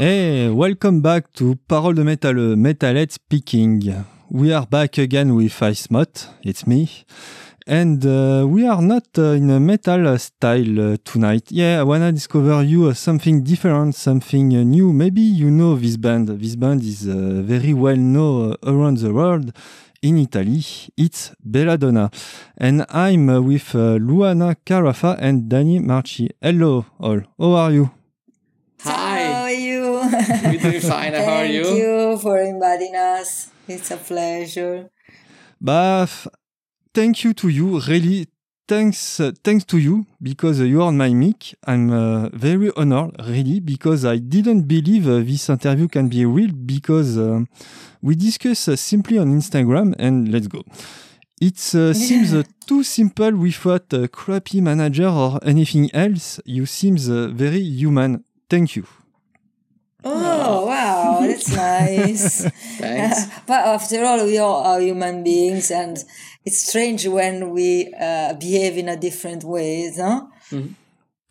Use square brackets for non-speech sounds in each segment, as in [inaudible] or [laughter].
Hey, welcome back to Parole de Metal, Metalhead speaking. We are back again with Ice it's me. And uh, we are not uh, in a metal style uh, tonight. Yeah, I wanna discover you uh, something different, something uh, new. Maybe you know this band. This band is uh, very well known around the world. In Italy, it's Belladonna. And I'm with Luana Caraffa and Danny Macchi. Hello, all. How are you? Hi. How are you? We're doing fine. How are you? Thank you for inviting us. It's a pleasure. Bah, thank you to you. Really, thanks, uh, thanks to you because uh, you are on my mic. I'm uh, very honored, really, because I didn't believe uh, this interview can be real because uh, we discuss uh, simply on Instagram and let's go. It [laughs] seems too simple without a crappy manager or anything else. You seems very human. Thank you. Oh, wow, that's [laughs] nice. Thanks. [laughs] but after all, we all are human beings, and it's strange when we uh, behave in a different ways, huh? Mhm.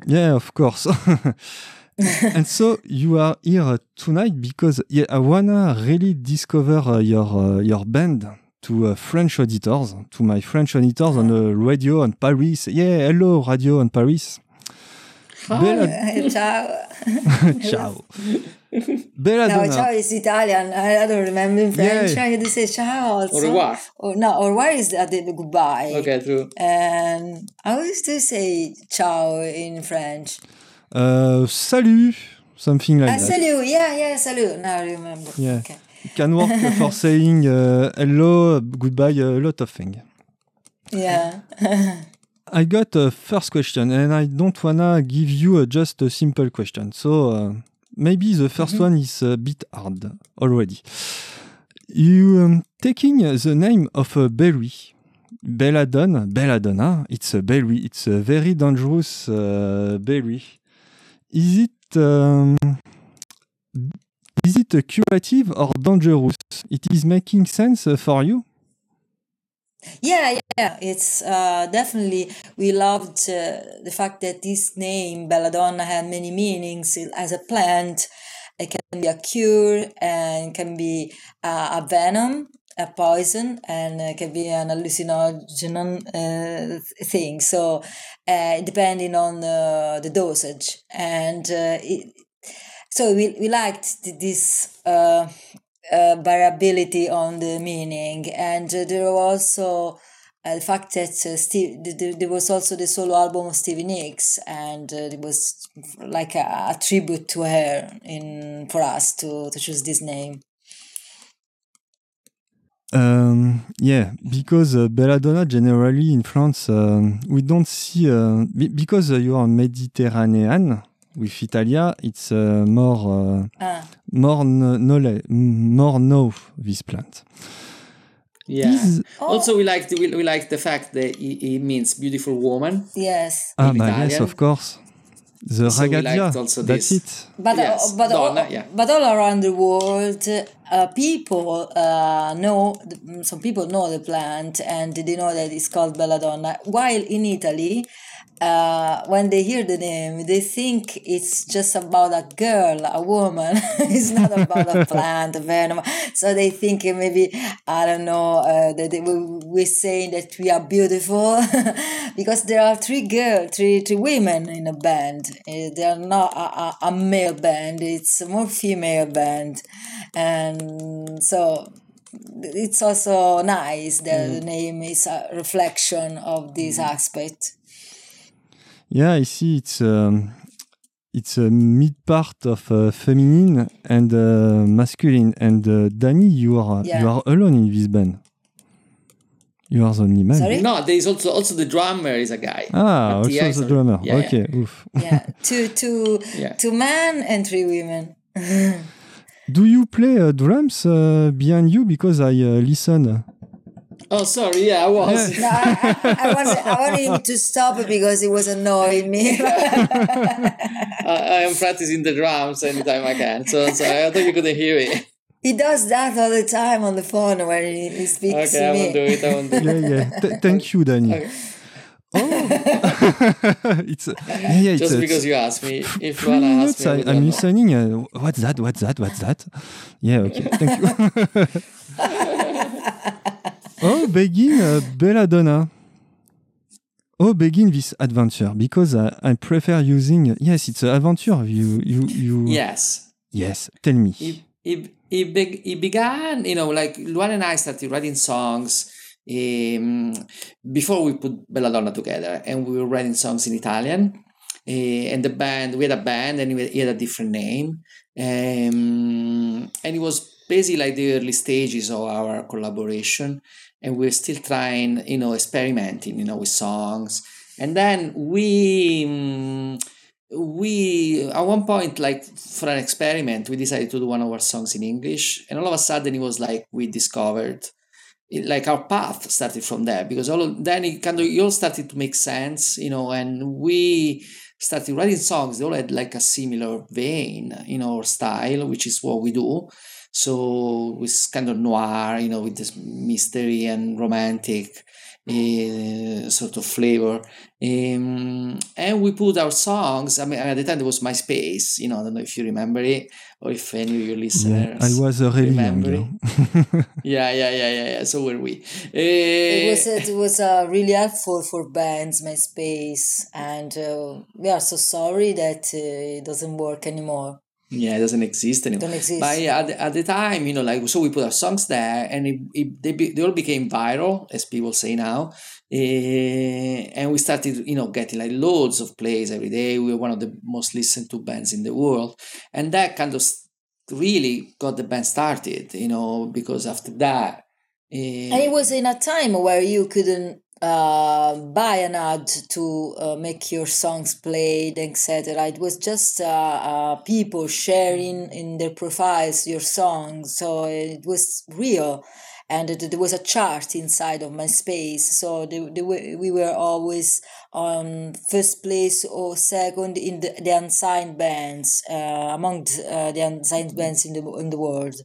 Yeah, of course. [laughs] and so you are here tonight because I wanna really discover uh, your uh, your band to uh, French auditors, to my French auditors on the radio on Paris. Yeah, hello, radio on Paris. Bella- ciao. ciao. No, Belladonna. ciao is Italian. I, I don't remember in French. Yeah. I had to say ciao also. Au revoir. Or no, or where is that the goodbye? Okay, true. And I used to say ciao in French. Uh, salut, something like Ah, that. salut. Yeah, yeah, salut. Now I remember. Yeah. Okay. Can work [laughs] for saying uh, hello, goodbye, a lot of things. Yeah. [laughs] I got a first question, and I don't wanna give you a, just a simple question. So uh, maybe the 1st one is a bit hard already. You um, taking the name of a berry, belladonna, belladonna. It's a berry. It's a very dangerous uh, berry. Is it um, is it a curative or dangerous? It is making sense uh, for you. Yeah, yeah, it's uh, definitely. We loved uh, the fact that this name Belladonna had many meanings as a plant. It can be a cure and can be uh, a venom, a poison, and can be an hallucinogen uh, thing. So, uh, depending on the dosage, and uh, it, so we we liked th- this. Uh, variability on the meaning, and uh, there was also uh, the fact that uh, Steve, th- th- there was also the solo album of Stevie Nicks, and uh, it was like a, a tribute to her in for us to to choose this name. Um, yeah, because uh, belladonna generally in France um, we don't see be- because you are Mediterranean with Italia it's uh, more uh, Ah, more no, no more know this plant. Yeah. Is- Oh. Also, we like the, we, we like the fact that it, it means beautiful woman. yes, ah, in yes, Italian. of course. The So we ragazza, that's this. it. but Yes, uh, but donna, all, yeah. but all around the world, uh, people uh, know some people know the plant and they know that it's called belladonna. While in Italy, uh, when they hear the name, they think it's just about a girl, a woman. [laughs] it's not about a [laughs] plant, a venom. So they think maybe I don't know uh, that they, we, we're saying that we are beautiful [laughs] because there are three girls, three three women in a band. Uh, They are not a, a, a male band. It's a more female band, and so it's also nice that the name is a reflection of this aspect. Yeah, I see. It's um, it's a mid part of uh, feminine and uh, masculine. And uh, Danny, you are Yeah. you are alone in this band. You are the only man. Sorry? No, there is also also the drummer is a guy. Ah, Mattia also is the a- drummer. yeah, yeah. okay, oof. Yeah, [laughs] two two Yeah. two men and three women. [laughs] Do you play uh, drums uh, behind you? Because I uh, listen. Oh, sorry. Yeah, I was. No, I, I, I wanted I wanted him to stop it because it was annoying me. [laughs] I, I am practicing the drums anytime I can. So, so I thought you couldn't hear it. he does that all the time on the phone when he, he speaks Okay, to I me. won't do it. I won't do it. Yeah, yeah. Th- thank you, Danny. Okay. Oh, [laughs] it's yeah, yeah. Just uh, because you asked me, if three Luana minutes. asked me, I I, would I'm listening. Uh, what's that? What's that? What's that? Yeah. Okay. Thank you. [laughs] oh, begin uh, Belladonna. Oh, begin this adventure because I, I prefer using. Yes, it's an adventure. You, you, you. Yes. Yes. Tell me. it, it, it, beg- it began, you know, like Luan and I started writing songs um, before we put Belladonna together, and we were writing songs in Italian. Uh, and the band, we had a band, and we- he had a different name, um, and it was basically like the early stages of our collaboration, and we we're still trying, you know, experimenting, you know, with songs, and then we. mm, we at one point like for an experiment we decided to do one of our songs in english and all of a sudden it was like we discovered it, like our path started from there because all of, then it kind of it all started to make sense you know and we started writing songs they all had like a similar vein you know or style which is what we do so it's kind of noir you know with this mystery and romantic uh, sort of flavor um, and we put our songs i mean at the time there was myspace you know i don't know if you remember it or if any of your listeners. Yeah, listeners I was a really young. remember yeah. [laughs] [laughs] yeah yeah yeah yeah yeah so were we It Uh, was it was uh, really helpful for bands, MySpace, and uh, we are so sorry that uh, it doesn't work anymore. Yeah it doesn't exist anymore Don't exist. But yeah, at the, at the time, you know, like so we put our songs there, and it, it, they be, they all became viral, as people say now. Eh, and we started, you know, getting like loads of plays every day. We were one of the most listened to bands in the world, and that kind of really got the band started, you know, because after that, eh, And it was in a time where you couldn't uh, buy an ad to uh, make your songs played, etc. It was just uh, uh, people sharing in their profiles your songs, so it was real. And there was a chart inside of MySpace, so they, they were, we were always on first place or second in the, the unsigned bands uh, among the, uh, the unsigned bands in the in the world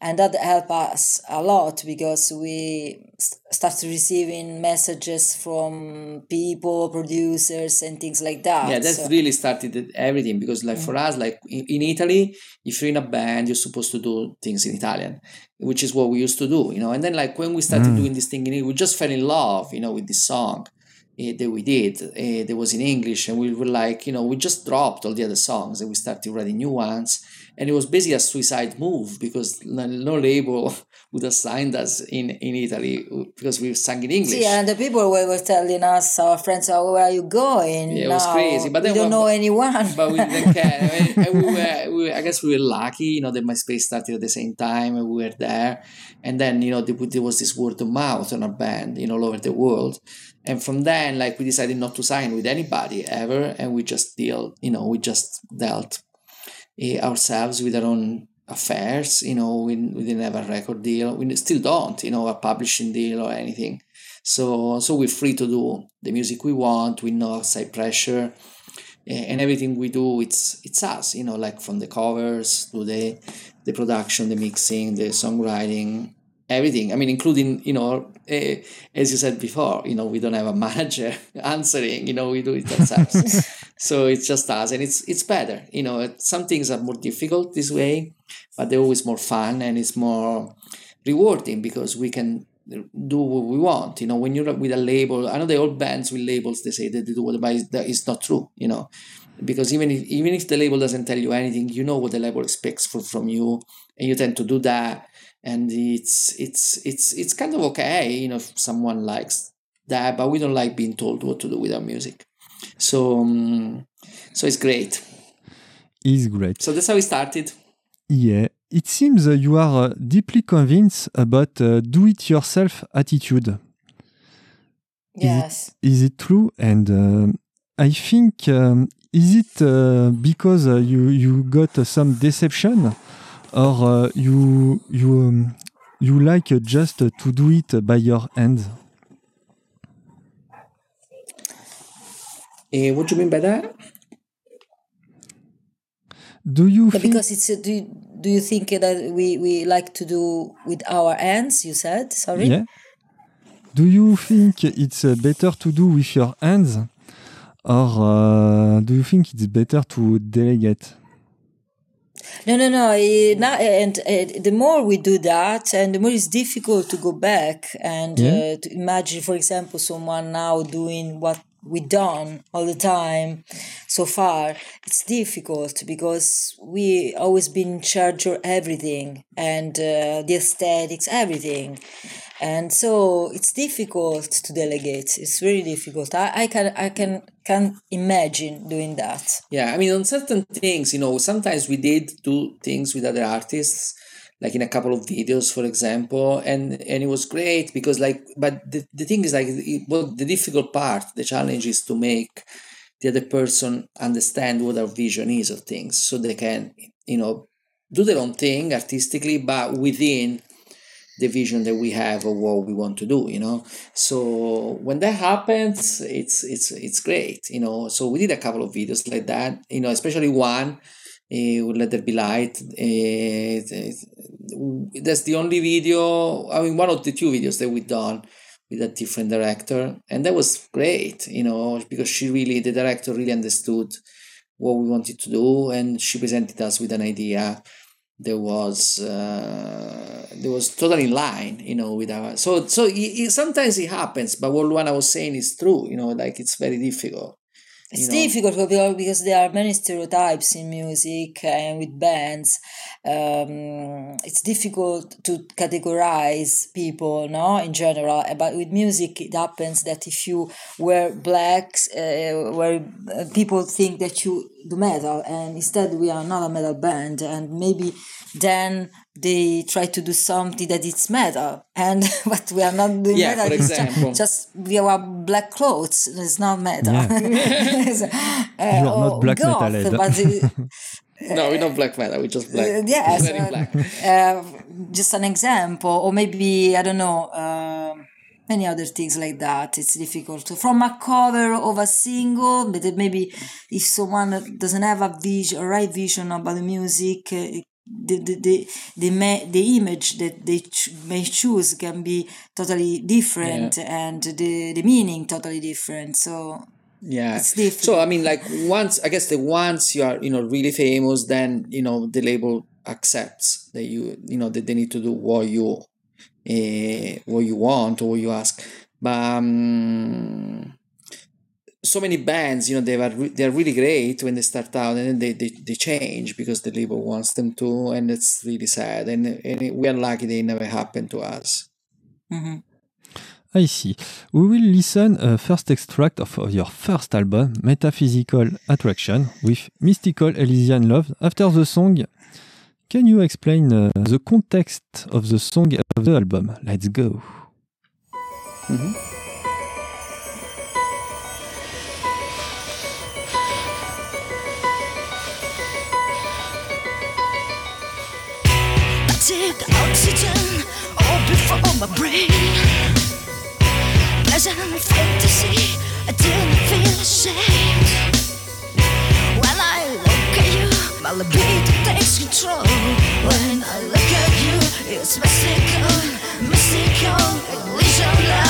and that helped us a lot because we st- started receiving messages from people producers and things like that. Yeah that So- really started everything because like for us like in, in italy if you're in a band you're supposed to do things in italian which is what we used to do you know? And then like when we started Mm. doing this thing in English, we just fell in love you know with this song eh, that we did uh, that was in english and we were like you know we just dropped all the other songs and we started writing new ones and it was basically a suicide move because no, label [laughs] would have signed us in in italy because we sang in english See, and the people were, were telling us, our friends, oh, where are you going? Yeah, it was now? crazy, but we then don't when- know anyone. [laughs] but we didn't care. I, and we were, [laughs] we were, I guess we were lucky, you know, that MySpace started at the same time and we were there. And then, you know, there, there was this word of mouth on our band, you know, all over the world. And from then, like, we decided not to sign with anybody ever. And we just deal, you know, we just dealt eh, ourselves with our own affairs. You know, we, we didn't have a record deal. We still don't, you know, a publishing deal or anything. So, so we're free to do the music we want with no outside pressure and everything we do it's it's us you know like from the covers to the the production the mixing the songwriting everything. I mean including you know uh, as you said before you know we don't have a [laughs] manager answering you know we do it ourselves. [laughs] So it's just us and it's it's better you know. Some things are more difficult this way but they're always more fun and it's more rewarding because we can do what we want you know. When you're with a label i know the old bands with labels they say that they do what but that is not true you know. Because even if even if the label doesn't tell you anything you know what the label expects for, from you and you tend to do that and it's it's it's it's kind of okay you know if someone likes that but we don't like being told what to do with our music so um, so it's great it's great. so that's how we started Yeah, it seems uh, you are uh, deeply convinced about uh, do-it-yourself attitude. yes. Is it true? And uh, I think um, is it uh, because uh, you you got uh, some deception, or uh, you you um, you like uh, just uh, to do it by your hands? Eh, what do you mean by that Do you Yeah, because it's, uh, do, you- do you think that we, we like to do with our hands, you said? Sorry? Yeah. do you think it's uh, better to do with your hands, or uh, do you think it's better to delegate? No, no, no. eh, now, and uh, the more we do that, and the more it's difficult to go back and Yeah. uh, to imagine, for example, someone now doing what we done all the time so far. It's difficult because we always been in charge of everything and uh, the aesthetics, everything. And so it's difficult to delegate. It's really difficult. I, I can I can can imagine doing that. Yeah, I mean, on certain things, you know, sometimes we did do things with other artists, like in a couple of videos, for example, and and it was great because, like, but the, the thing is, like, it, well, the difficult part, the challenge is to make the other person understand what our vision is of things, so they can, you know, do their own thing artistically, but within the vision that we have of what we want to do you know? So when that happens it's it's it's great you know? So we did a couple of videos like that you know especially one with let there be light that's the only video i mean one of the two videos that we done with a different director and that was great you know because she really the director really understood what we wanted to do and she presented us with an idea there was uh, there was totally in line you know with our so so it, it, sometimes it happens but what i was saying is true you know like it's very difficult It's know. difficult because- there are many stereotypes in music and with bands. Um, it's difficult to categorize people, no, in general. But with music, it happens that if you wear blacks, uh, where uh, people think that you do metal, and instead we are not a metal band, and maybe then they try to do something that it's metal, and [laughs] but we are not doing Yeah, metal. for example. just we are black clothes. It's not metal. [laughs] It's, uh, You are not black goth, metalhead. but [laughs] it- no we're not black metal we're just black uh, yes, uh, black uh, just an example, or maybe I don't know. Uh, many other things like that. It's difficult to, from a cover of a single, but maybe if someone doesn't have a vision, a right vision about the music, uh, the the the the, ma- the image that they ch- may choose can be totally different, and the the meaning totally different. So yeah It's different. so i mean like once i guess the once you are you know really famous then you know the label accepts that you you know that they need to do what you uh, what you want or what you ask but um, so many bands you know they are re- they are really great when they start out and then they, they, they change because the label wants them to and it's really sad and, and we are lucky they never happened to us mhm. I see. We will listen a first extract of your first album, Metaphysical Attraction, with Mystical Illusion Love. After the song, can you explain uh, the context of the song of the album? Let's go. I all my brain. Pleasant fantasy, I didn't feel ashamed. When I look at you, my libido takes control. When I look at you, it's mystical, mystical, illusion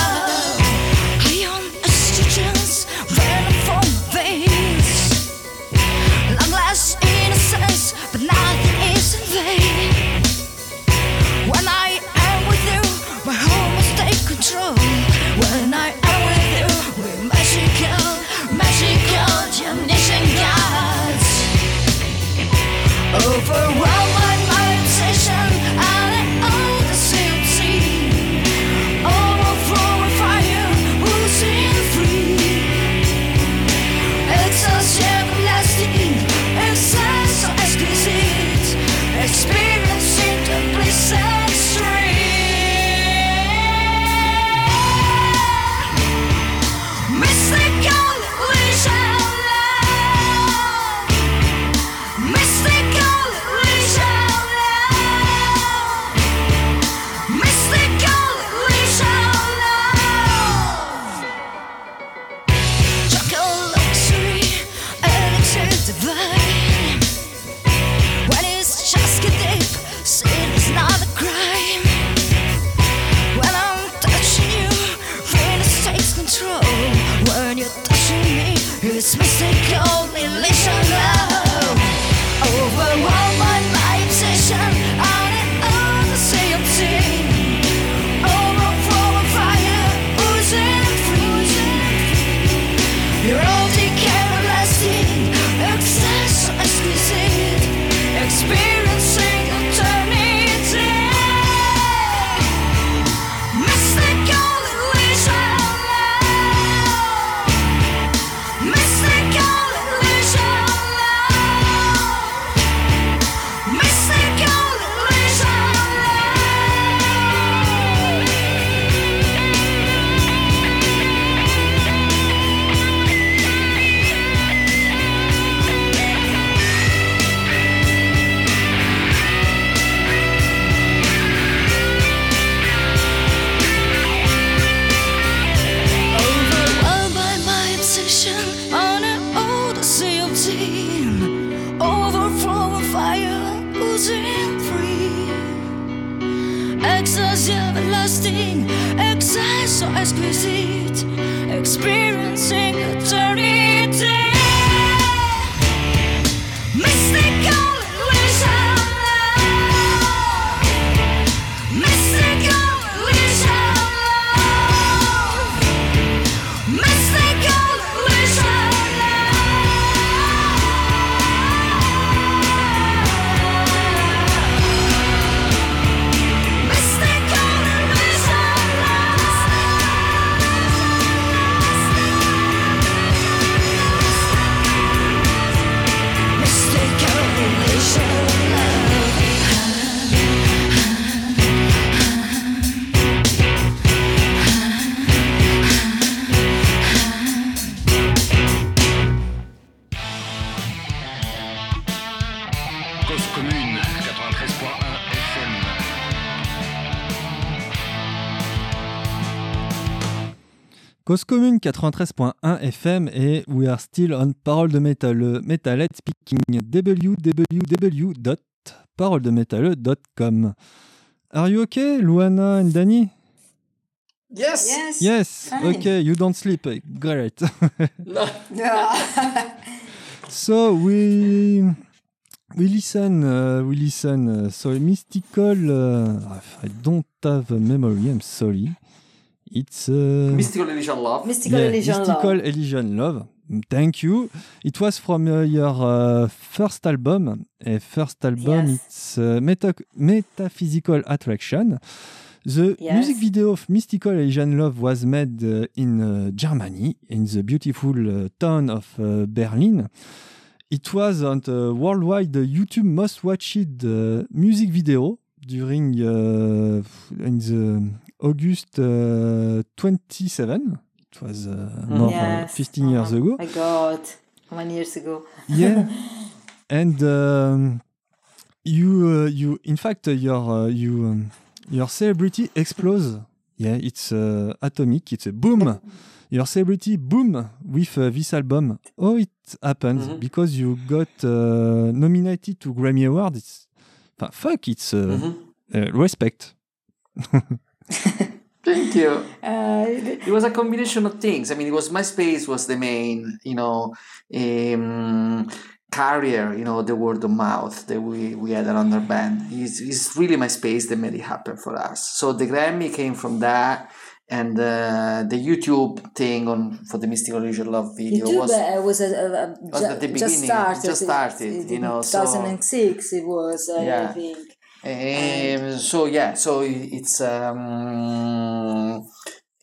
Missing 93.1 FM et we are still on Parole de Métalleux, Metalhead speaking www.paroledemétalleux.com. Are you okay, Luana and Danny? Yes. Yes. Yes, okay, you don't sleep. Great. No. [laughs] [laughs] so we we listen, uh, we listen. Uh, so mystical. Uh, I don't have a memory. I'm sorry. It's uh, Mystical Illusion Love. Mystical yeah, Illusion Mystical Love. Illusion Love. Thank you. It was from uh, your uh, first album. A first album. Yes. It's uh, Meta- Metaphysical Attraction. The Yes. music video of Mystical Illusion Love was made uh, in uh, Germany, in the beautiful uh, town of uh, Berlin. It was on the worldwide uh, YouTube most watched uh, music video during uh, in the August uh, 27. It was uh, more uh, Yes. 15 years Oh ago. My God, how many years ago? [laughs] Yeah, and um, you uh, you in fact uh, your uh, you um, your celebrity explodes. Yeah, it's uh, atomic. It's a boom. [laughs] Your celebrity boom with uh, this album. Oh, it happened Mhm. because you got uh, nominated to Grammy Award. It's enfin, fuck. It's uh, uh, respect. [laughs] [laughs] Thank you. Uh, It was a combination of things. I mean, it was MySpace was the main, you know, um, carrier, you know, the word of mouth that we, we had around our band. It's, it's really MySpace that made it happen for us. So the Grammy came from that, and uh, the YouTube thing on for the Mystical Illusion Love video YouTube was uh, was, uh, uh, was ju- at the just beginning, started. just started, It- you know, so- 2006 it was, uh, I Yeah. think. Um, so yeah, so it's um,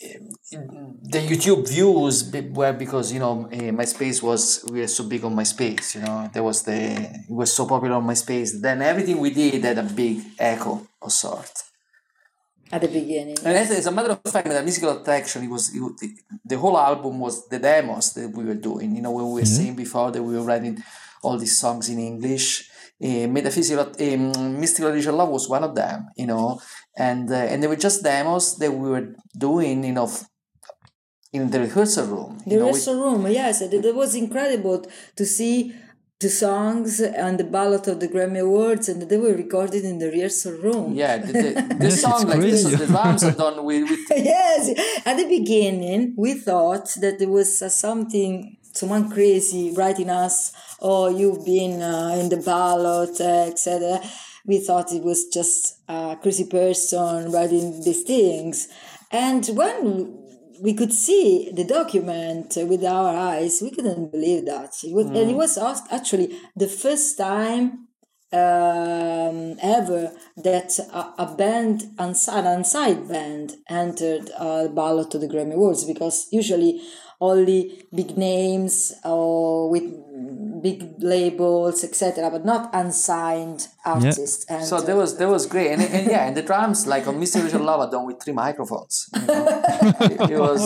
the YouTube views were because you know uh, MySpace was we were so big on MySpace. You know, there was the it was so popular on MySpace. Then everything we did had a big echo of sort. At the beginning. And as, as a matter of fact, the musical attraction, it was it, wa- the, the whole album was the demos that we were doing. You know, when we were saying before that we were writing all these songs in English. Uh, Metaphysical, um, Mystical Illusion Love was one of them. You know, and uh, and they were just demos that we were doing. You know, f- in the rehearsal room. The you know, with- rehearsal room, yes, it, it was incredible to see the songs and the ballot of the Grammy Awards, and they were recorded in the rehearsal room. yeah, the, the, [laughs] the song like this, crazy. the drums are done with, with [laughs] yes, at the beginning, we thought that there was uh, something, someone crazy writing us, oh, you've been uh, in the ballot, uh, etc. We thought it was just a crazy person writing these things. And when we could see the document with our eyes, we couldn't believe that. It was, And it was actually the first time um, ever that a, a band, an unsigned band, entered a ballot to the Grammy Awards because usually only big names or with big labels, etc., but not unsigned artists. And So that was that was great, and, and yeah, and the drums like on Mystical Illusion Love are done with three microphones. You know? it, it was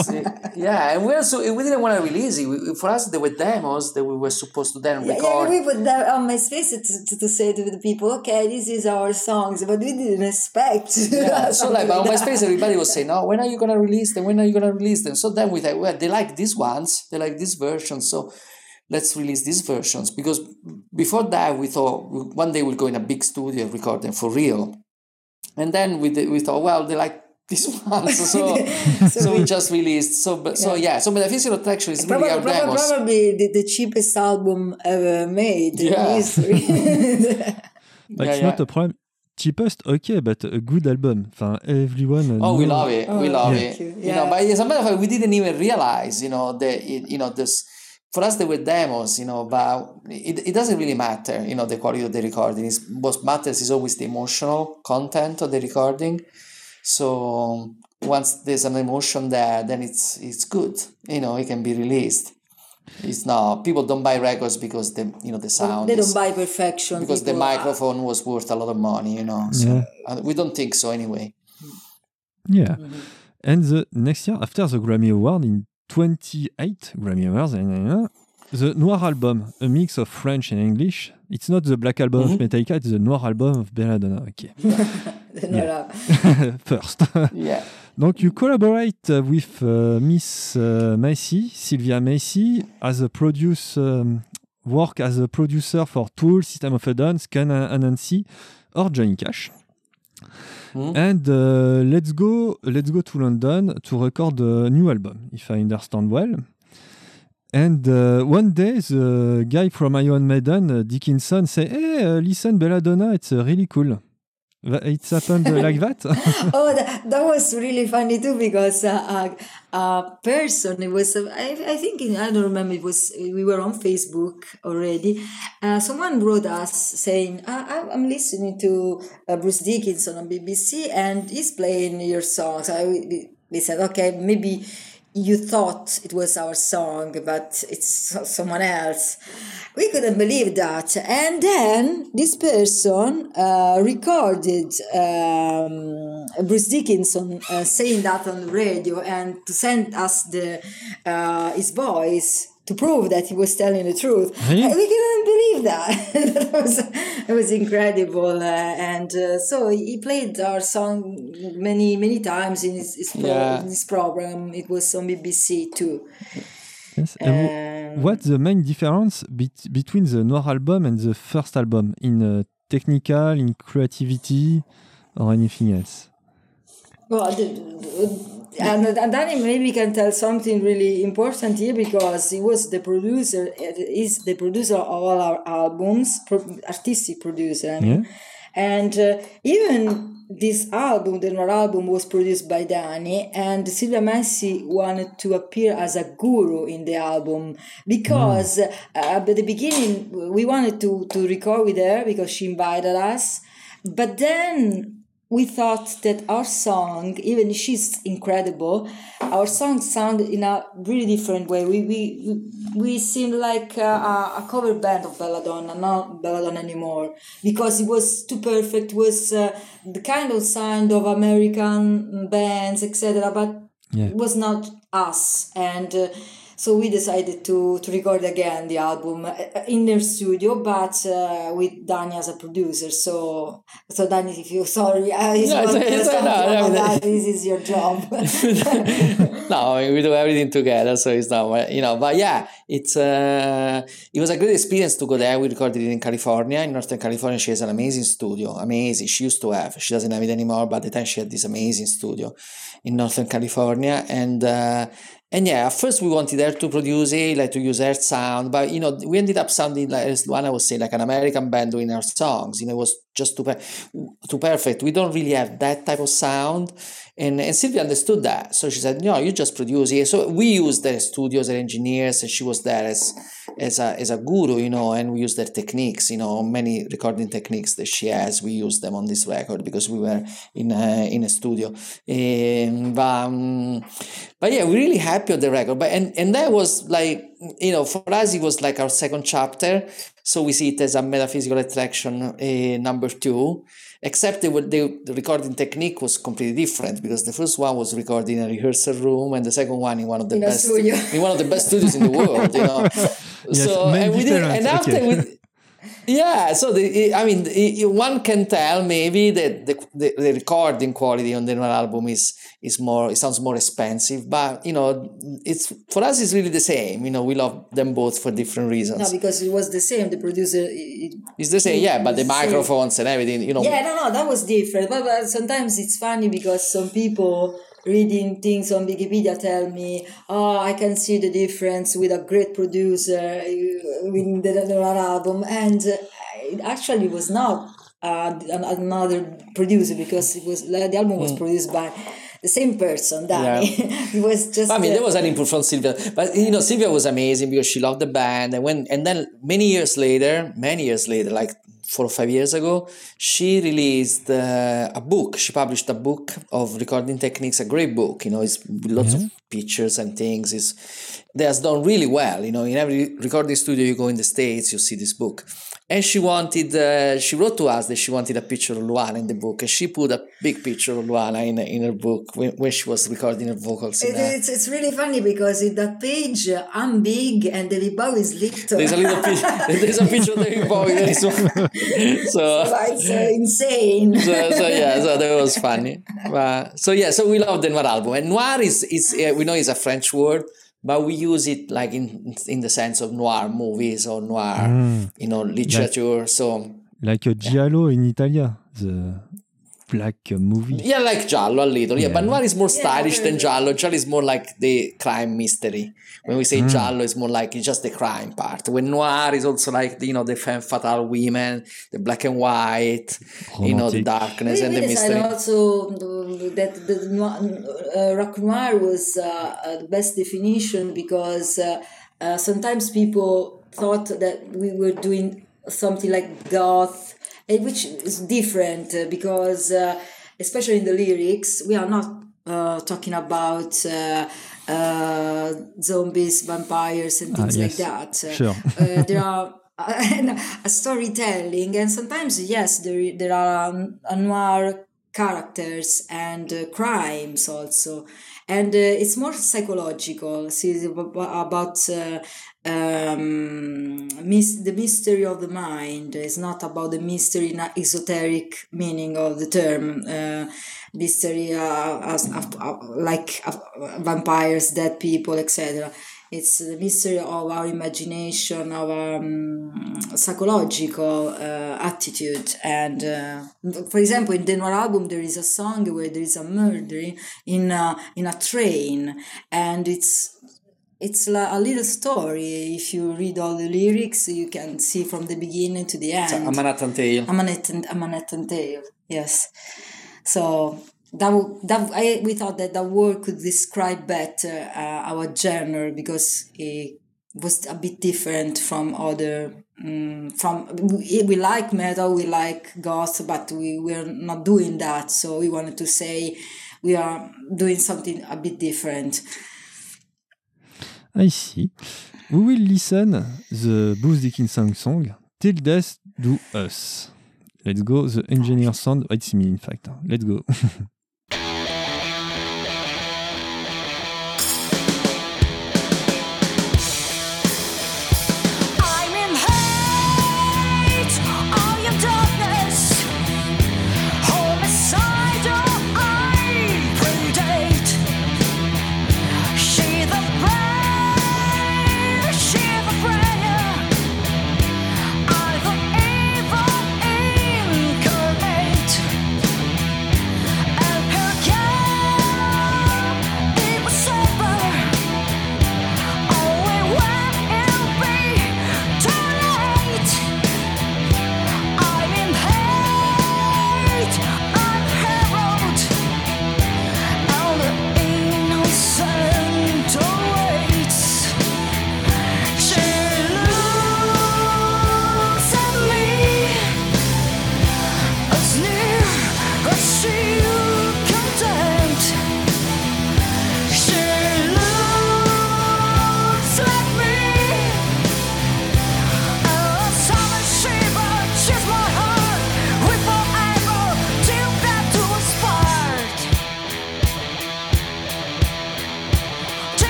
yeah, and we also we didn't want to release it. We, for us, there were demos that we were supposed to then Yeah, record. yeah, we put that on MySpace to, to, to say to the people, okay, this is our songs, but we didn't expect. Yeah, [laughs] so like, but on that. MySpace, everybody was saying, "No, when are you gonna release them? When are you gonna release them?" So then we thought, well, they like these ones, they like this version, so let's release these versions. Because before that, we thought one day we'll go in a big studio and record them for real. and then we did, we thought, well, they like this [laughs] one, [laughs] so so, we, we- just released. So but so yeah, so metaphysical attraction is really Probably, our probably, demos. probably the, the cheapest album ever made Yeah. in history. [laughs] But Yeah, it's yeah. not a problem. Cheapest, okay, but a good album. Enfin, everyone. Oh, we love it. we Oh, love thank it. you. You know, but as a matter of fact, we didn't even realize, you know, that it, you know this. For us, they were demos, you know, but it, it doesn't really matter, you know, the quality of the recording. It's, what matters is always the emotional content of the recording. So once there's an emotion there, then it's it's good. You know, it can be released. It's not people don't buy records because the you know the sound. they don't buy perfection. because the people are- microphone was worth a lot of money, you know. So Yeah. uh, we don't think so anyway. Yeah. Mm-hmm. And the next year, after the Grammy Award in 28 Grammy Awards, the Noir album, a mix of French and English. It's not the Black album of Mhm. Metallica, it's the Noir album of Belladonna. Okay. [laughs] [laughs] First. [laughs] Yeah. Donc, you collaborate uh, with uh, Miss uh, Macy, Sylvia Macy, as a produce, um, work as a producer for Tool, System of a Down, Scan Anansi, or Johnny Cash. Mhm. And uh, let's go, let's go to London to record a new album, if I understand well. And uh, one day, the guy from Iron Maiden, uh, Dickinson, say, "Hey, uh, listen, Belladonna, it's uh, really cool." It's happened uh, like that. [laughs] oh, that, that was really funny too because uh, a, a person, it was, uh, I, I think, in, I don't remember, it was, we were on Facebook already. Uh, someone wrote us saying, I, I'm listening to uh, Bruce Dickinson on BBC and he's playing your songs. I, we said, okay, maybe you thought it was our song, but it's someone else. We couldn't believe that. And then this person uh, recorded um, Bruce Dickinson uh, saying that on the radio and to send us the uh, his voice to prove that he was telling the truth. Really? We couldn't believe that. [laughs] that was, it was incredible. Uh, and uh, so he played our song many, many times in his, his, pro- in his program. It was on BBC too. Yes. Um, What's the main difference bet- between the Noir album and the first album in uh, technical, in creativity, or anything else? Well, the, the- and, and Danny maybe can tell something really important here because he was the producer, is the producer of all our albums, pro- artistic producer. I mean. And uh, even this album, the Noir album, was produced by Danny, and Sylvia Massy wanted to appear as a guru in the album because uh, at the beginning we wanted to, to record with her because she invited us, but then we thought that our song, even if she's incredible, our song sounded in a really different way. We we we seemed like a, a cover band of Belladonna, not Belladonna anymore, because it was too perfect. Was uh, the kind of sound of American bands, etc. But Yeah. it was not us, and. Uh, so we decided to, to record again the album uh, in their studio, but uh, with Danny as a producer. So, so Danny, if you're [laughs] sorry, I No, it's- it's- no, no, no. this is your job. [laughs] [laughs] no, I mean, we do everything together, so it's not you know. But yeah, it's uh, it was a great experience to go there. We recorded it in California, in Northern California. She has an amazing studio, amazing. She used to have. She doesn't have it anymore, but at the time she had this amazing studio in Northern California, and. Uh, and yeah, at first we wanted her to produce it, like to use her sound, but you know, we ended up sounding like as Luana was saying, like an American band doing our songs. You know, it was just too per- too perfect. We don't really have that type of sound, and and Sylvia understood that, so she said, "No, you just produce it." So we used their studios, their engineers, and she was there as as a as a guru, you know, and we used their techniques, you know, many recording techniques that she has. We used them on this record because we were in a, in a studio. Um, but, um, but yeah, we're really happy with the record. But and and that was like you know for us it was like our second chapter. So we see it as a metaphysical attraction uh, number two. Except the, the, the recording technique was completely different because the first one was recorded in a rehearsal room and the second one in one of the In best in one of the best studios in the world. You know, [laughs] Yes, so and we did, and after okay. we Yeah, so the, I mean, one can tell maybe that the, the, the recording quality on the new album is is more. It sounds more expensive, but you know, it's for us. It's really the same. You know, we love them both for different reasons. No, because it was the same. The producer. It, it's the same, yeah. But the the same. microphones and everything, you know. yeah, no, no, that was different. But, but sometimes it's funny because some people reading things on Wikipedia tell me, oh, I can see the difference with a great producer uh, with the, the album, and uh, it actually was not uh, another producer because it was the album was produced by the same person, Danny. [laughs] it was just. I mean, uh, there was an input from Sylvia, but you know, Sylvia was amazing because she loved the band, and when and then many years later, many years later, like four or five years ago, she released uh, a book. She published a book of recording techniques, a great book. You know, it's lots of pictures and things. It's they has done really well. You know, in every recording studio you go in the states, you see this book. And she wanted, uh, she wrote to us that she wanted a picture of Luana in the book, and she put a big picture of Luana in, in her book when, when she was recording her vocals. It, it's, it's really funny because in that page I'm big and David Bowie is little. There's a little picture. [laughs] There's a picture of David Bowie. There is [laughs] one. So, it's uh, insane. so, so yeah, so that was funny. But, so yeah, so we love the noir album, and noir is is uh, we know it's a French word, but we use it like in in the sense of noir movies or noir, mm. you know, literature. So Like a Giallo in Italia, the black movie. yeah, like giallo a little. Yeah, but noir is more Yeah, stylish than very- giallo. Giallo is more like the crime mystery. When we say giallo, it's more like it's just the crime part. When noir is also like you know the femme fatale women, the black and white, you know the darkness We, and the decided mystery. also uh, that the noir, uh, rock noir was uh, uh, the best definition because uh, uh, sometimes people thought that we were doing something like goth, eh, which is different uh, because, uh, especially in the lyrics, we are not uh, talking about uh, uh, zombies, vampires, and Ah, things like yes. that. Uh, Sure. there are [laughs] a storytelling, and sometimes yes, there there are um, noir characters and uh, crimes also, and uh, it's more psychological. See about. Uh, um, mis- the mystery of the mind is not about the mystery in a esoteric meaning of the term. Uh, mystery uh, as, uh, uh, like uh, vampires dead people etc it's the mystery of our imagination of our um, psychological uh, attitude. And uh, for example in the noir album there is a song where there is a murder in a, in a train. And it's it's like a little story if you read all the lyrics you can see from the beginning to the end A Manhattan Tale. a Manhattan, a Manhattan Tale. Yes. So that that I, we thought that that word could describe better uh, our genre because it was a bit different from other. Um, from we, we like metal, we like goth, but we we're not doing that. So we wanted to say we are doing something a bit different. I see. We will listen the Bruce Dickinson song Till Death Do Us. Let's go. The engineer sound. It's me, in fact. Let's go. [laughs]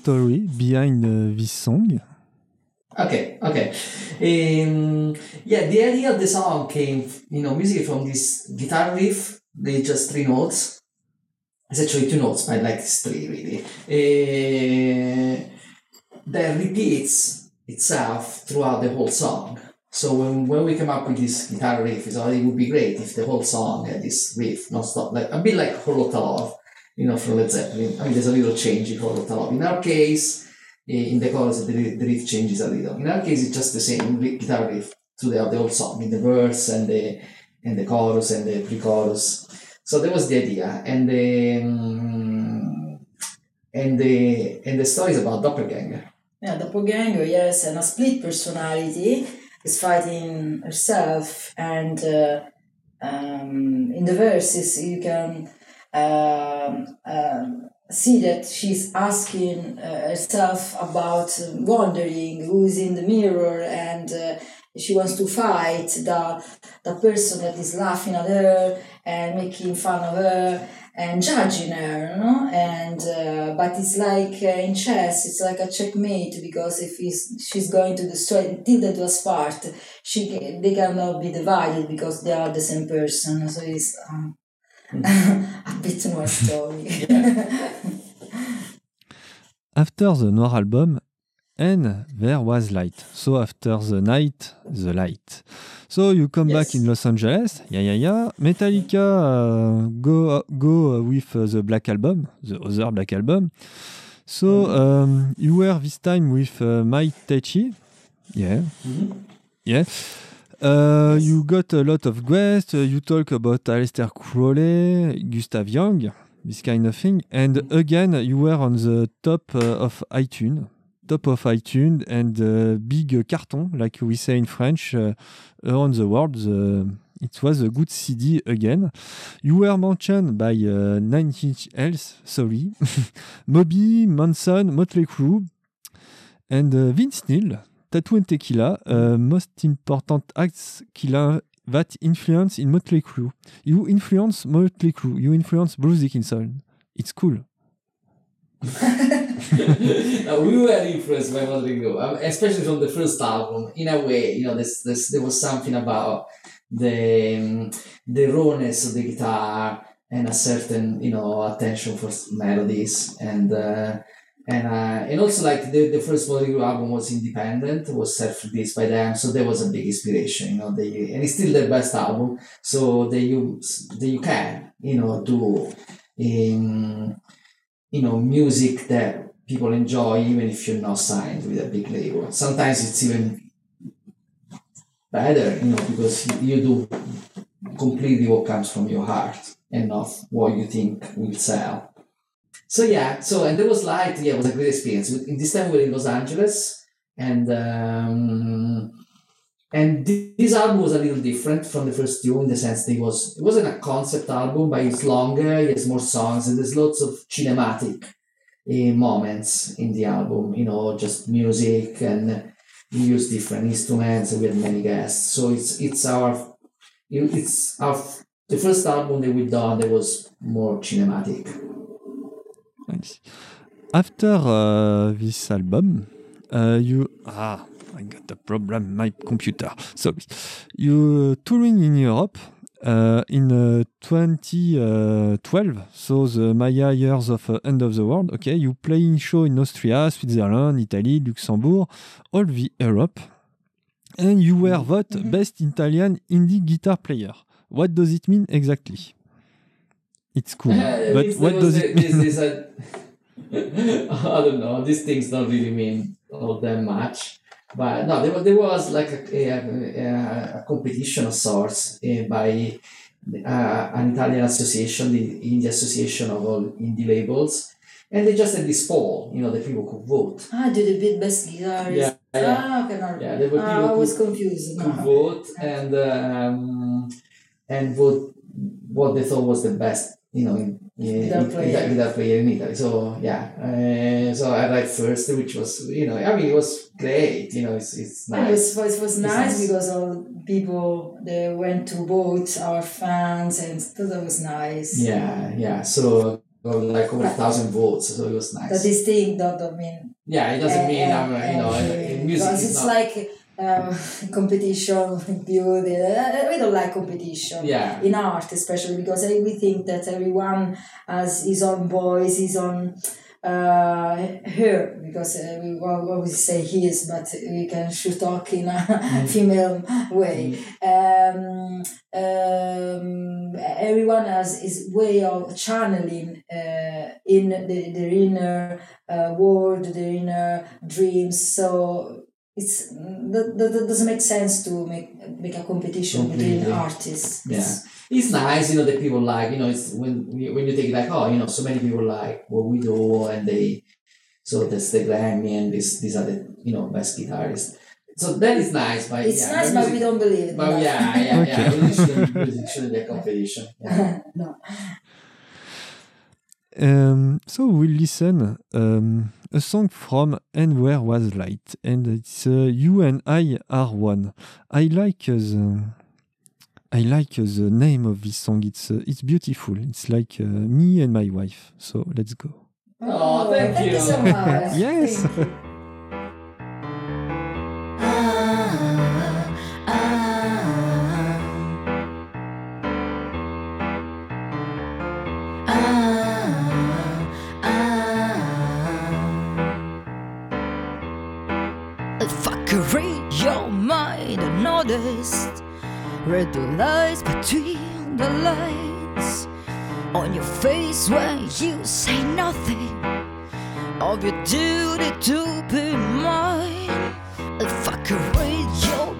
story behind uh, this song? Okay, okay. Um, yeah, the idea of the song came, you know, musically from this guitar riff. They just three notes. It's actually two notes, but I like it's three really. Uh, that repeats itself throughout the whole song. So when, when we come up with this guitar riff, we thought it would be great if the whole song had this riff non-stop, like a bit like Whole Lotta Love, you know, from Led Zeppelin. I mean, there's a little change in Whole Lotta Love. In our case, eh, in the chorus, the, the riff changes a little. In our case, it's just the same guitar riff throughout the whole song, in the verse and the and the chorus and the pre-chorus. So that was the idea, and the um, and the and the story is about doppelganger. Yeah, doppelganger, yes, and a split personality is fighting herself, and uh, um, in the verses you can see that she's asking uh, herself about uh, wondering who's in the mirror, and uh, she wants to fight the the person that is laughing at her and making fun of her and judging her, no? And uh, but it's like uh, in chess, it's like a checkmate because if he's, she's going to destroy until that was part, she they cannot be divided because they are the same person. So it's um, a bit more story. After the Noir album, and there was light. So after the night, the light. So you come back in Los Angeles, yeah, yeah, yeah. Metallica uh, go go with uh, the Black Album, the other Black Album. So um, you were this time with uh, Mike Teichi, yeah, yeah. Uh, You got a lot of guests. Uh, you talk about Aleister Crowley, Gustav Young, this kind of thing. And again, you were on the top uh, of iTunes, top of iTunes, and uh, big carton, like we say in French, uh, around the world. The, it was a good CD again. You were mentioned by uh, Nine Inch Nails, sorry, [laughs] Moby, Manson, Motley Crue, and uh, Vince Neil. Tattoo and Tequila, uh, most important acts killer that influence in Motley Crue. You influence Motley Crue. You influence Bruce Dickinson. It's cool. [laughs] We were influenced by Motley Crue, um, especially from the first album. In a way, you know, this, this, there was something about the um, the rawness of the guitar and a certain, you know, attention for melodies and uh, and uh, and also like the, the first Motley album was independent, was self-released by them, so there was a big inspiration. You know, they and it's still their best album, so they use they you can you know do um, you know music that people enjoy even if you're not signed with a big label. Sometimes it's even better, you know, because you, you do completely what comes from your heart and not what you think will sell. So yeah, so and there was light. Yeah, it was a great experience. In this time we were in Los Angeles, and um, and this album was a little different from the first two in the sense that it was it wasn't a concept album, but it's longer. It has more songs, and there's lots of cinematic uh, moments in the album. You know, just music, and we use different instruments, and we had many guests. So it's it's our it's our the first album that we done that was more cinematic. After uh, this album, uh, you ah, I got a problem. My computer. Sorry. You touring in Europe uh, in uh, 2012. So the Maya years of uh, end of the world. Okay, you playing show in Austria, Switzerland, Italy, Luxembourg, all the Europe, and you were voted best Italian indie guitar player. What does it mean exactly? It's cool, Uh, but this- what does it mean? this is a- [laughs] I don't know. These things don't really mean all that much. But no, there was, there was like a, a, a, a competition of sorts uh, by uh, an Italian association, the Indie Association of all indie labels, and they just had this poll, you know, that people could vote. ah, do the bit best guitarist. Yeah, yeah. Ah, okay, no. Yeah, there were Ah, people I who- was confused. could No. vote and um, and vote what they thought was the best, you know, in, in, Guitar in, player. in Italy. So yeah, uh, so I liked first, which was you know, I mean, it was great. You know, it's it's nice. It was, it was It's nice nice. because all people they went to vote our fans and so that was nice. Yeah, yeah. So like over a thousand votes, so it was nice. That this thing don't mean. yeah, it doesn't uh, mean uh, I'm, uh, you know, uh, in music because it's not. like um, [laughs] competition, [laughs] beauty. Uh, We don't like competition. yeah, in art especially because we think that everyone has his own voice his own uh, her because uh, we always say his but we can should talk in a [laughs] female way um, um, everyone has his way of channeling uh, in the, their inner uh, world their inner dreams so it's that, that, that doesn't make sense to make make a competition between artists Yeah. It's- it's nice, you know, that people like, you know, it's when you- when you take it like, oh, you know, so many people like what we do, and they, so that's the Grammy, and this these are the you know best guitarists. So that is nice, but It's yeah, nice, but but music- we don't believe it. But enough. yeah, yeah, yeah. Okay. Music shouldn't, music shouldn't be a competition. Yeah. [laughs] no. Um, so we'll listen um, a song from And There Was Light, and it's uh, You and I Are One. I like uh, the I like uh, the name of this song. It's uh, it's beautiful. It's like uh, me and my wife. So let's go. Oh, thank you. so much. [laughs] Yes. Thank you. If I could read your mind, I noticed read the lies between the lines on your face when you say nothing of your duty to be mine. If I could read your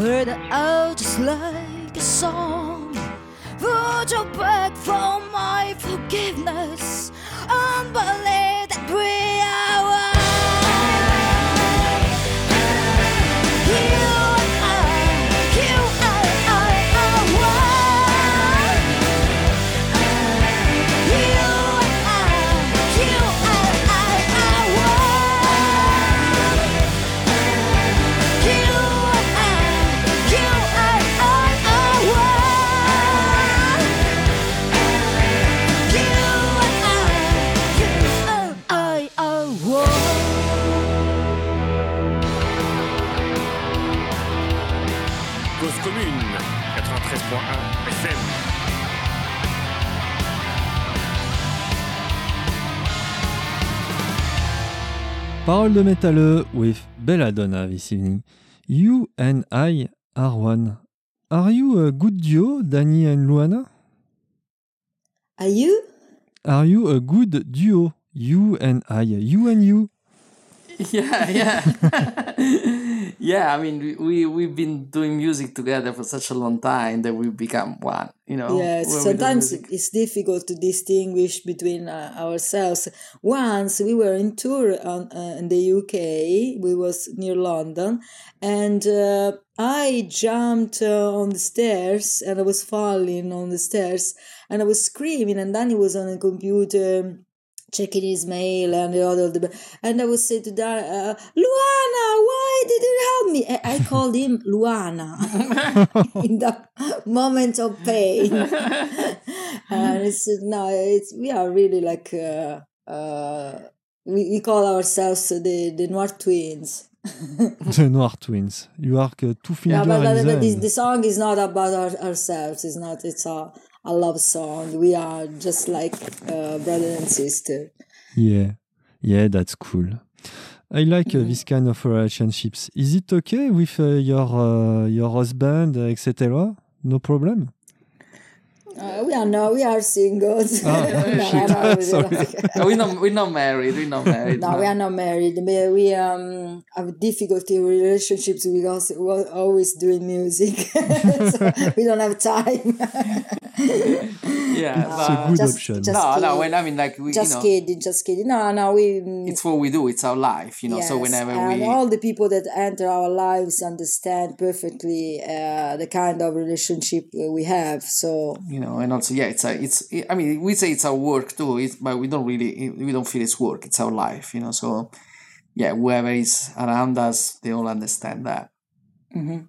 Heard it out just like a song. Would you beg for my forgiveness and Parole de métalleux with Belladonna this evening. You and I are one. Are you a good duo, Danny and Luana? Are you? Are you a good duo, you and I, you and you? [laughs] yeah yeah [laughs] yeah i mean we, we we've been doing music together for such a long time that we've become one you know Yes, we sometimes it's difficult to distinguish between uh, ourselves. Once we were in tour on, uh, in the UK, we was near London, and uh, I jumped uh, on the stairs and I was falling on the stairs and I was screaming, and Danny was on a computer checking his mail and the other and I would say to Danny, uh, Luana, why did you help me? I, I called him [laughs] Luana [laughs] in the moment of pain. [laughs] and it's no, it's we are really like uh, uh, we, we call ourselves the the Noir twins. the Noir Twins. You are uh, two Yeah, fingers but, but, but the, the the song is not about our, ourselves. It's not. It's a a love song. We are just like uh, brother and sister. Yeah, yeah, that's cool. I like uh, Mhm. this kind of relationships. Is it okay with uh, your uh, your husband, etc.? No problem? Uh, we are no, we are singles. Ah, [laughs] no, shit. no, we Sorry. don't- [laughs] No, we're not we're not married we're not married No, we are not married. We, we um have difficulty in relationships because we're always doing music, [laughs] so we don't have time. yeah It's a good just, option. Just no no kidding. when i mean like we just you know kidding, just kidding. No, no, we. it's what we do it's our life you know so whenever and we all the people that enter our lives understand perfectly uh, the kind of relationship we have. So you know and also yeah it's a it's i mean we say it's our work too it's, but we don't really we don't feel it's work it's our life you know so yeah whoever is around us they all understand that mhm.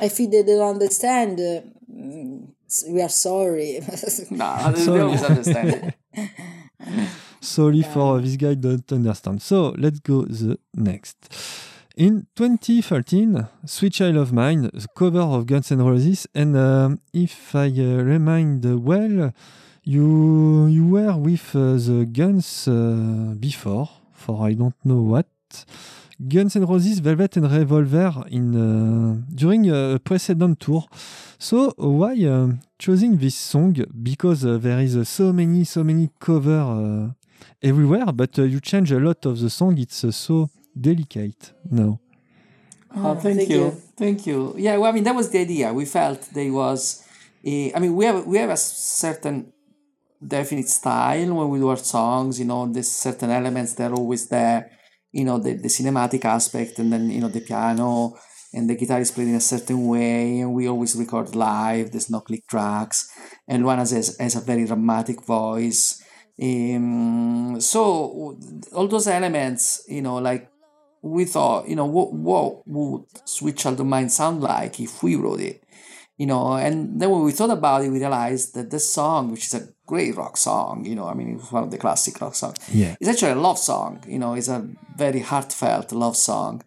if they don't understand, uh, mm, we are sorry. [laughs] no [laughs] they, Sorry. they always understand [laughs] Sorry for uh, this guy don't understand. So let's go the next. In 2013, Sweet Child of Mine, the cover of Guns N' Roses, and um, if I uh, remind well, you you were with uh, the Guns uh, before, for I don't know what. Guns N' Roses, Velvet and Revolver in uh, during a precedent tour. So why uh, choosing this song? Because uh, there is uh, so many, so many cover uh, everywhere, but uh, you change a lot of the song. It's uh, so delicate now. Oh, thank, you. thank you. Yeah, well, I mean that was the idea. We felt there was, a, I mean, we have we have a certain definite style when we do our songs. You know, there's certain elements that are always there. You know, the, the cinematic aspect, and then you know the piano and the guitar is played in a certain way, and we always record live. There's no click tracks, and Luana has has a very dramatic voice. Um, so all those elements, you know, like we thought, you know, what what would Sweet Child of Mine sound like if we wrote it? You know, and then when we thought about it, we realized that this song, which is a great rock song, you know, I mean, it's one of the classic rock songs, Yeah. it's actually a love song. You know, it's a very heartfelt love song.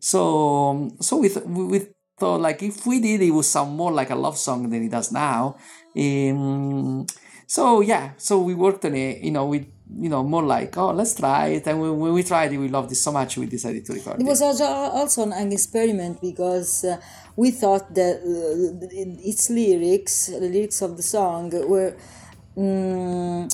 So, so we, th- we we thought like if we did, it would sound more like a love song than it does now. Um, so yeah, so we worked on it. You know, we you know more like oh let's try it, and when, when we tried it, we loved it so much we decided to record It it. was also also an experiment because uh, we thought that uh, its lyrics, the lyrics of the song, were. mm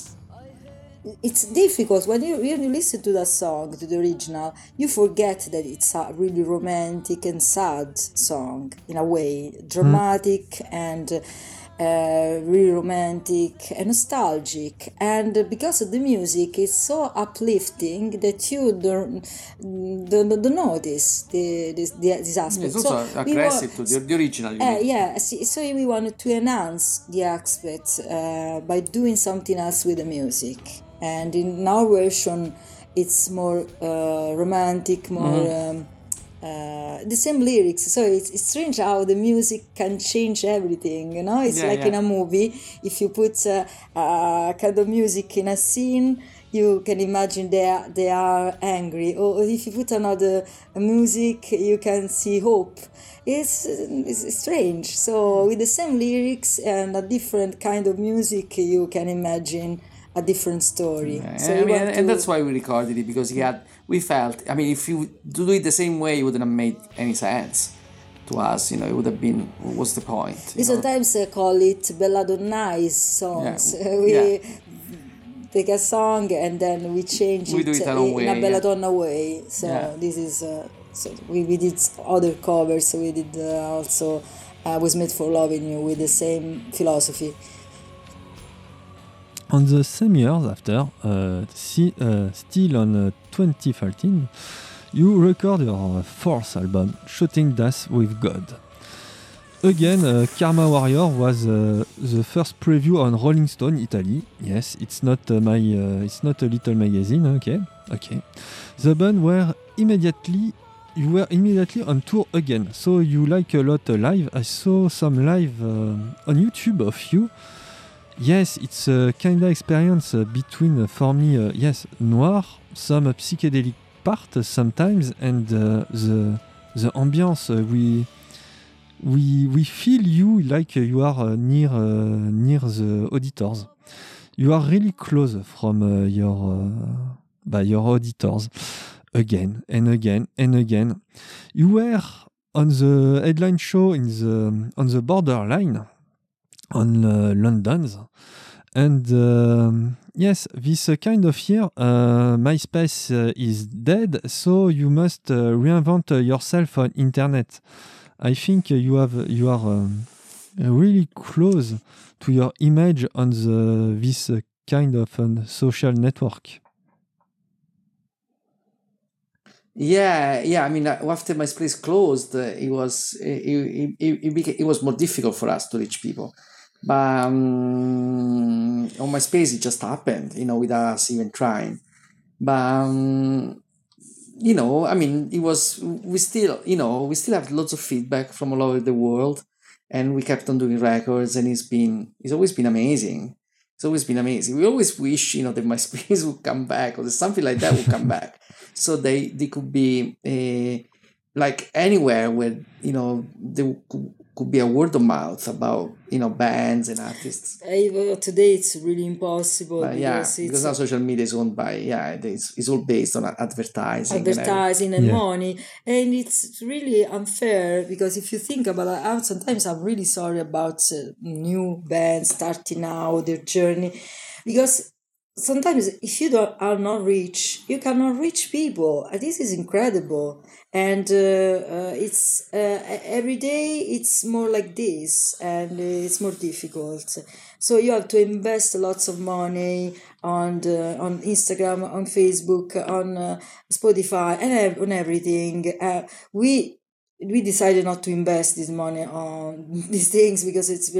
it's difficult when you, when you listen to that song, to the original, you forget that it's a really romantic and sad song in a way, dramatic and uh, really romantic and nostalgic. And because of the music, is so uplifting that you don't don't, don't notice the, this, the, this aspect. It's So also we wa- aggressive to the, the original. uh, yeah, so we wanted to enhance the aspect uh, by doing something else with the music. And in our version, it's more uh, romantic, more um, uh, the same lyrics. So it's, it's strange how the music can change everything. You know, it's Yeah, like yeah. in a movie. If you put uh, uh, kind of music in a scene, you can imagine they are, they are angry. Or if you put another music, you can see hope. It's, it's strange. So with the same lyrics and a different kind of music, you can imagine a different story. Yeah, So I mean, and, and that's why we recorded it because he had we felt. I mean, if you do it the same way, it wouldn't have made any sense to us. You know, it would have been what's the point? We sometimes uh, call it belladonnais songs. Yeah. [laughs] we Yeah. take a song and then we change We it, it uh, in way, a yeah. belladonna way. So Yeah. this is uh, so we, we did other covers. We did uh, also uh, was made for loving you with the same philosophy. On the same years after, uh, uh, still on uh, 2013, you record your fourth album, Shooting Das with God. Again, uh, Karma Warrior was uh, the first preview on Rolling Stone Italy. Yes, it's not uh, my, uh, it's not a little magazine. Okay, okay. The band were immediately, you were immediately on tour again. So you like a lot uh, live. I saw some live uh, on YouTube of you. Yes, it's a kind of experience uh, between, uh, for me, uh, yes, noir, some psychedelic part uh, sometimes, and uh, the the ambience. Uh, we we we feel you like you are near uh, near the auditors. You are really close from your by your auditors again and again and again. You were on the headline show in the on the borderline on uh, London's. And um, yes, this kind of year, uh, MySpace uh, is dead, so you must uh, reinvent uh, yourself on internet. I think you have you are um, really close to your image on the this kind of um, social network. Yeah, yeah. I mean, after MySpace closed, it was it, it, it, it was more difficult for us to reach people. But um, on MySpace, it just happened, you know, without us even trying. But um, you know, I mean, it was we still, you know, we still have lots of feedback from all over the world, and we kept on doing records, and it's been it's always been amazing. It's always been amazing. We always wish, you know, that my [laughs] space would come back or something like that would come back. So they they could be uh, like anywhere where you know there could, could be a word of mouth about you know bands and artists. Uh, today it's really impossible But yeah, because it's because now social media is owned by yeah, it's, it's all based on advertising. and advertising and Yeah. money and it's really unfair because if you think about it out sometimes i'm really sorry about uh, new bands starting out their journey because sometimes if you don't are not rich you cannot reach people. This is incredible. And uh, uh, it's uh, every day it's more like this and uh, it's more difficult. So you have to invest lots of money on the, on instagram on facebook on uh, spotify and on everything. Uh, we we decided not to invest this money on [laughs] these things because it's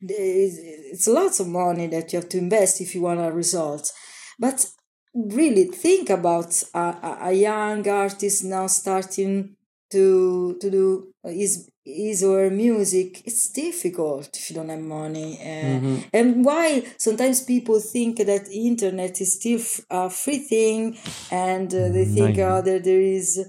it's lots of money that you have to invest if you want a result. But really think about a, a- young artist now starting to to do his his or her music. It's difficult if you don't have money uh, and why sometimes people think that internet is still f- a free thing and uh, they think uh, that there is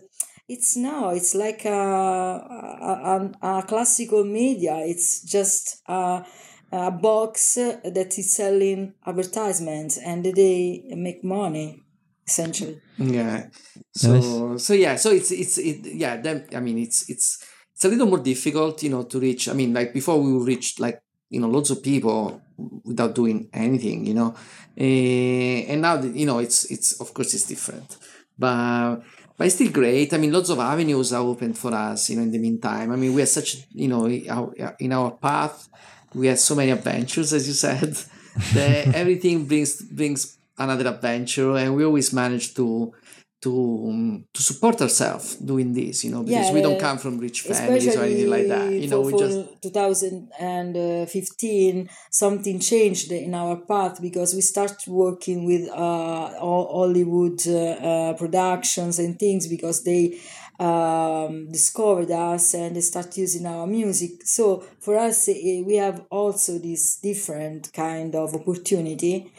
it's now it's like a, a, a, a classical media it's just a, a box that is selling advertisements and they make money essentially Yeah. So so yeah. So it's it's it yeah. Then I mean it's it's it's a little more difficult, you know, to reach. I mean, like before we reached like you know lots of people without doing anything, you know, Eh, and now you know it's it's of course it's different, but. But it's still great. I mean, lots of avenues are open for us. You know, in the meantime, I mean, we are such. You know, in our path, we had so many adventures, as you said. [laughs] that everything brings brings another adventure, and we always manage to to um, to support ourselves doing this. You know, because Yeah, we don't come from rich families or anything like that. You know, we just 2015 something changed in our path because we started working with uh, Ho- hollywood uh, uh, productions and things because they um, discovered us and they start using our music so for us eh, we have also this different kind of opportunity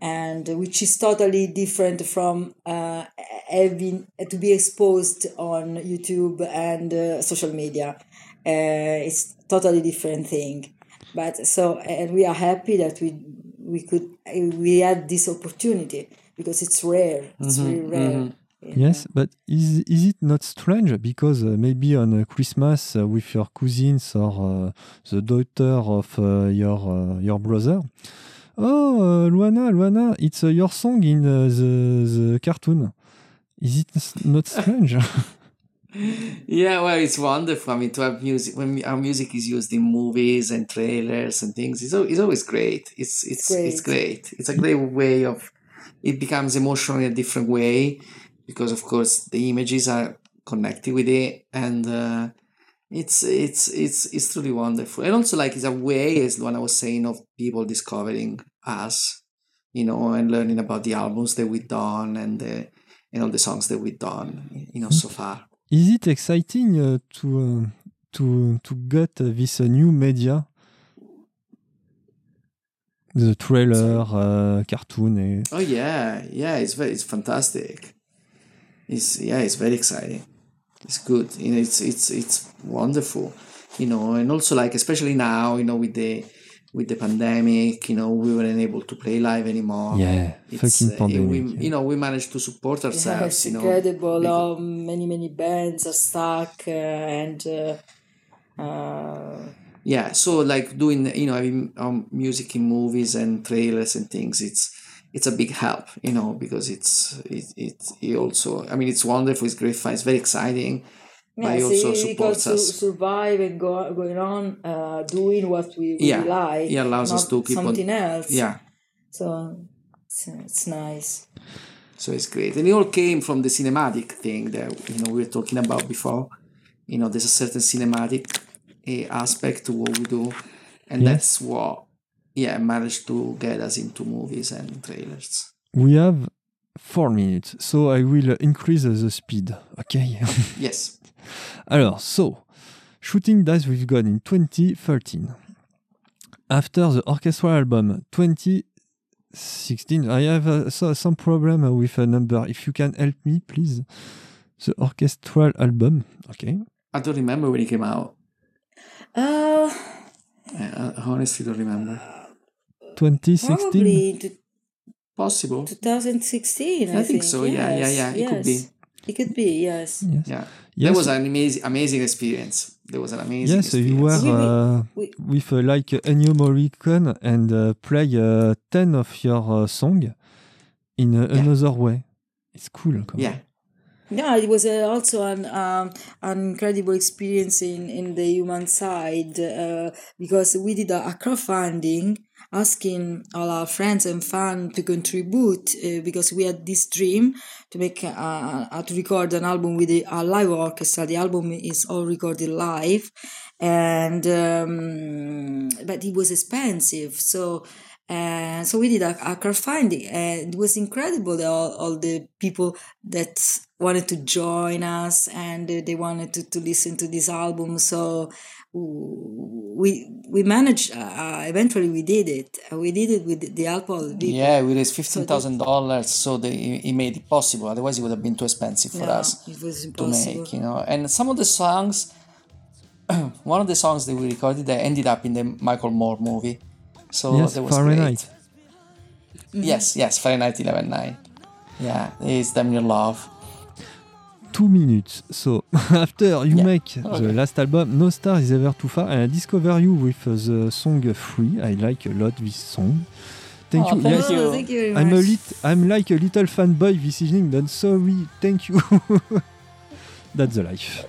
and which is totally different from uh, having to be exposed on YouTube and uh, social media. Uh, it's totally different thing. But so and we are happy that we we could we had this opportunity because it's rare. It's really rare. Yes, but is is it not strange because uh, maybe on uh, Christmas uh, with your cousins or uh, the daughter of uh, your uh, your brother? Oh, uh, Luana, Luana, it's uh, your song in uh, the the cartoon. Is it not strange? [laughs] Yeah, well, it's wonderful. I mean, to have music when our music is used in movies and trailers and things, it's, it's always great. It's it's it's great. It's a great way of. It becomes emotional in a different way, because of course the images are connected with it, and uh, it's it's it's it's truly wonderful. And also, like, it's a way, as when i was saying, of people discovering us, you know, and learning about the albums that we've done and the and all the songs that we've done, you know, so far. is it exciting uh, to uh, to to get uh, this uh, new media? The trailer, uh, cartoon, eh? Oh yeah, yeah, it's very, it's fantastic. It's yeah, it's very exciting. It's good. You know, it's it's it's wonderful. You know, and also like especially now, you know, with the with the pandemic, you know, we weren't able to play live anymore. yeah, It's, fucking uh, pandemic. we, you know, we managed to support Yeah, ourselves. it's you know, incredible. because- how many many bands are stuck uh, and uh, uh, yeah so like doing you know having um, music in movies and trailers and things it's it's a big help you know because it's it, it, it also i mean it's wonderful it's great fun it's very exciting but it yeah, also so you supports to us survive and go going on uh, doing what we, we Yeah, like. it allows us to keep on- something else. yeah So it's, it's nice. so it's great and it all came from the cinematic thing that you know we were talking about before you know there's a certain cinematic eh, aspect to what we do and Yes. that's what yeah managed to get us into movies and trailers We have four minutes, so I will increase the speed. Okay. [laughs] yes Alors, so Shooting Dice with God in 2013. After the orchestral album 2016, I have uh, so, some problem with a number. If you can help me, please. The orchestral album. Okay. i don't remember when it came out Uh, I I honestly don't remember. 2016. probably to Possible. 2016. I, I think so, yeah, yeah, yeah, it could be. It could be, yes. Yes. Yeah. Yes. That was an amazing, amazing experience. There was an amazing Yes, you were We- we- uh, we- with uh, like uh, Ennio Morricone and uh, play uh, 10 of your uh, song in uh, Yeah. another way. It's cool. Yeah. Yeah, it was uh, also an um, an incredible experience in, in the human side uh, because we did a, a crowdfunding asking all our friends and fans to contribute uh, because we had this dream to make uh, uh, to record an album with a, live orchestra. The album is all recorded live, and um, but it was expensive, so. And so we did a, a crowdfunding, and it was incredible. that All, all the people that wanted to join us and uh, they wanted to, to listen to this album. So we we managed. Uh, eventually, we did it. Uh, We did it with the help of people. Yeah, we raised fifteen thousand dollars, so they it made it possible. Otherwise, it would have been too expensive for Yeah, us it was to make. You know, and some of the songs, [clears throat] one of the songs that we recorded, that ended up in the Michael Moore movie. So yes, that was Fahrenheit. great. Yes, yes, Fahrenheit 11.9. Yeah, it's Damn Your Love. Two minutes. So [laughs] after you Yeah. make the last album, No Star is Ever Too Far, and I discover you with uh, the song Free. I like a lot this song. Thank Oh, you. thank Yes, you. Oh, thank you very I'm a lit. I'm like a little fanboy this evening. But sorry. Thank you. [laughs] That's the life.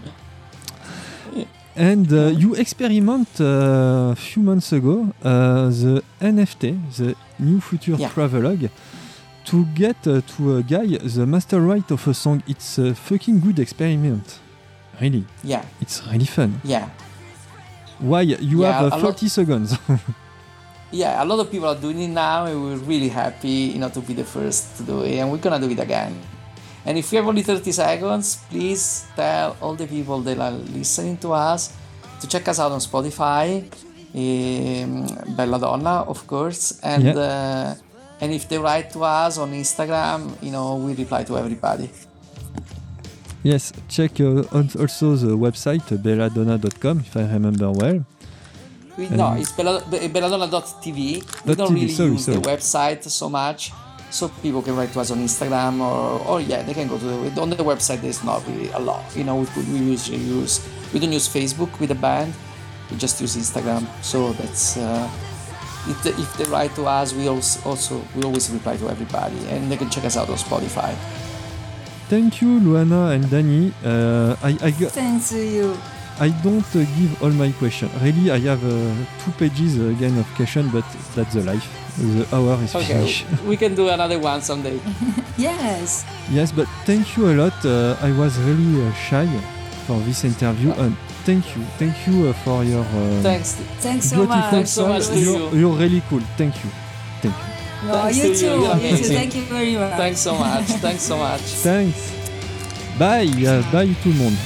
And uh, you experiment a few months ago uh, the NFT, the New Future Yeah. Travelogue, to get uh, to a guy the master right of a song. It's a fucking good experiment. Really, Yeah, it's really fun. yeah. Why you Yeah, have a uh, lot- 40 seconds? [laughs] Yeah, a lot of people are doing it now, and we're really happy, you know, to be the first to do it, and we're gonna do it again. And if you have only 30 seconds, please tell all the people that are listening to us to check us out on Spotify, um, Belladonna, of course, and Yeah. uh, and if they write to us on Instagram, you know, we reply to everybody. yes, check uh, also the website uh, belladonna.com if I remember well. We, no, it's Bella- Be- belladonna.tv. We don't TV, really sorry, use sorry. the website so much so people can write to us on Instagram or, or yeah, they can go to the, on the website. There's not really a lot, you know. We, we usually use we don't use Facebook with the band. We just use Instagram. So that's uh, if, they, if they write to us, we also, also we always reply to everybody, and they can check us out on Spotify. Thank you, Luana and Danny. Uh, I, I, got- Thanks to you. I don't uh, give all my questions. Really, I have uh, two pages uh, again of question, but that's the life. The hour is Okay, finished. we can do another one someday. [laughs] Yes. Yes, but thank you a lot. Uh, I was really uh, shy for this interview, and thank you, thank you uh, for your uh, Thanks. Thanks so much. Thanks so song. much to You're, you. you're really cool. Thank you, thank you. No, Thanks you to too. you. Too. Thank you very much. Thanks so much. Thanks so much. [laughs] Thanks. Bye, uh, bye tout le monde.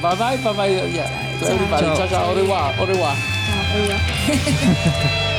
Bye bye, bye bye. Yeah, to everybody. Ciao. Ciao, ciao. Au revoir. Au revoir. Ciao. [laughs]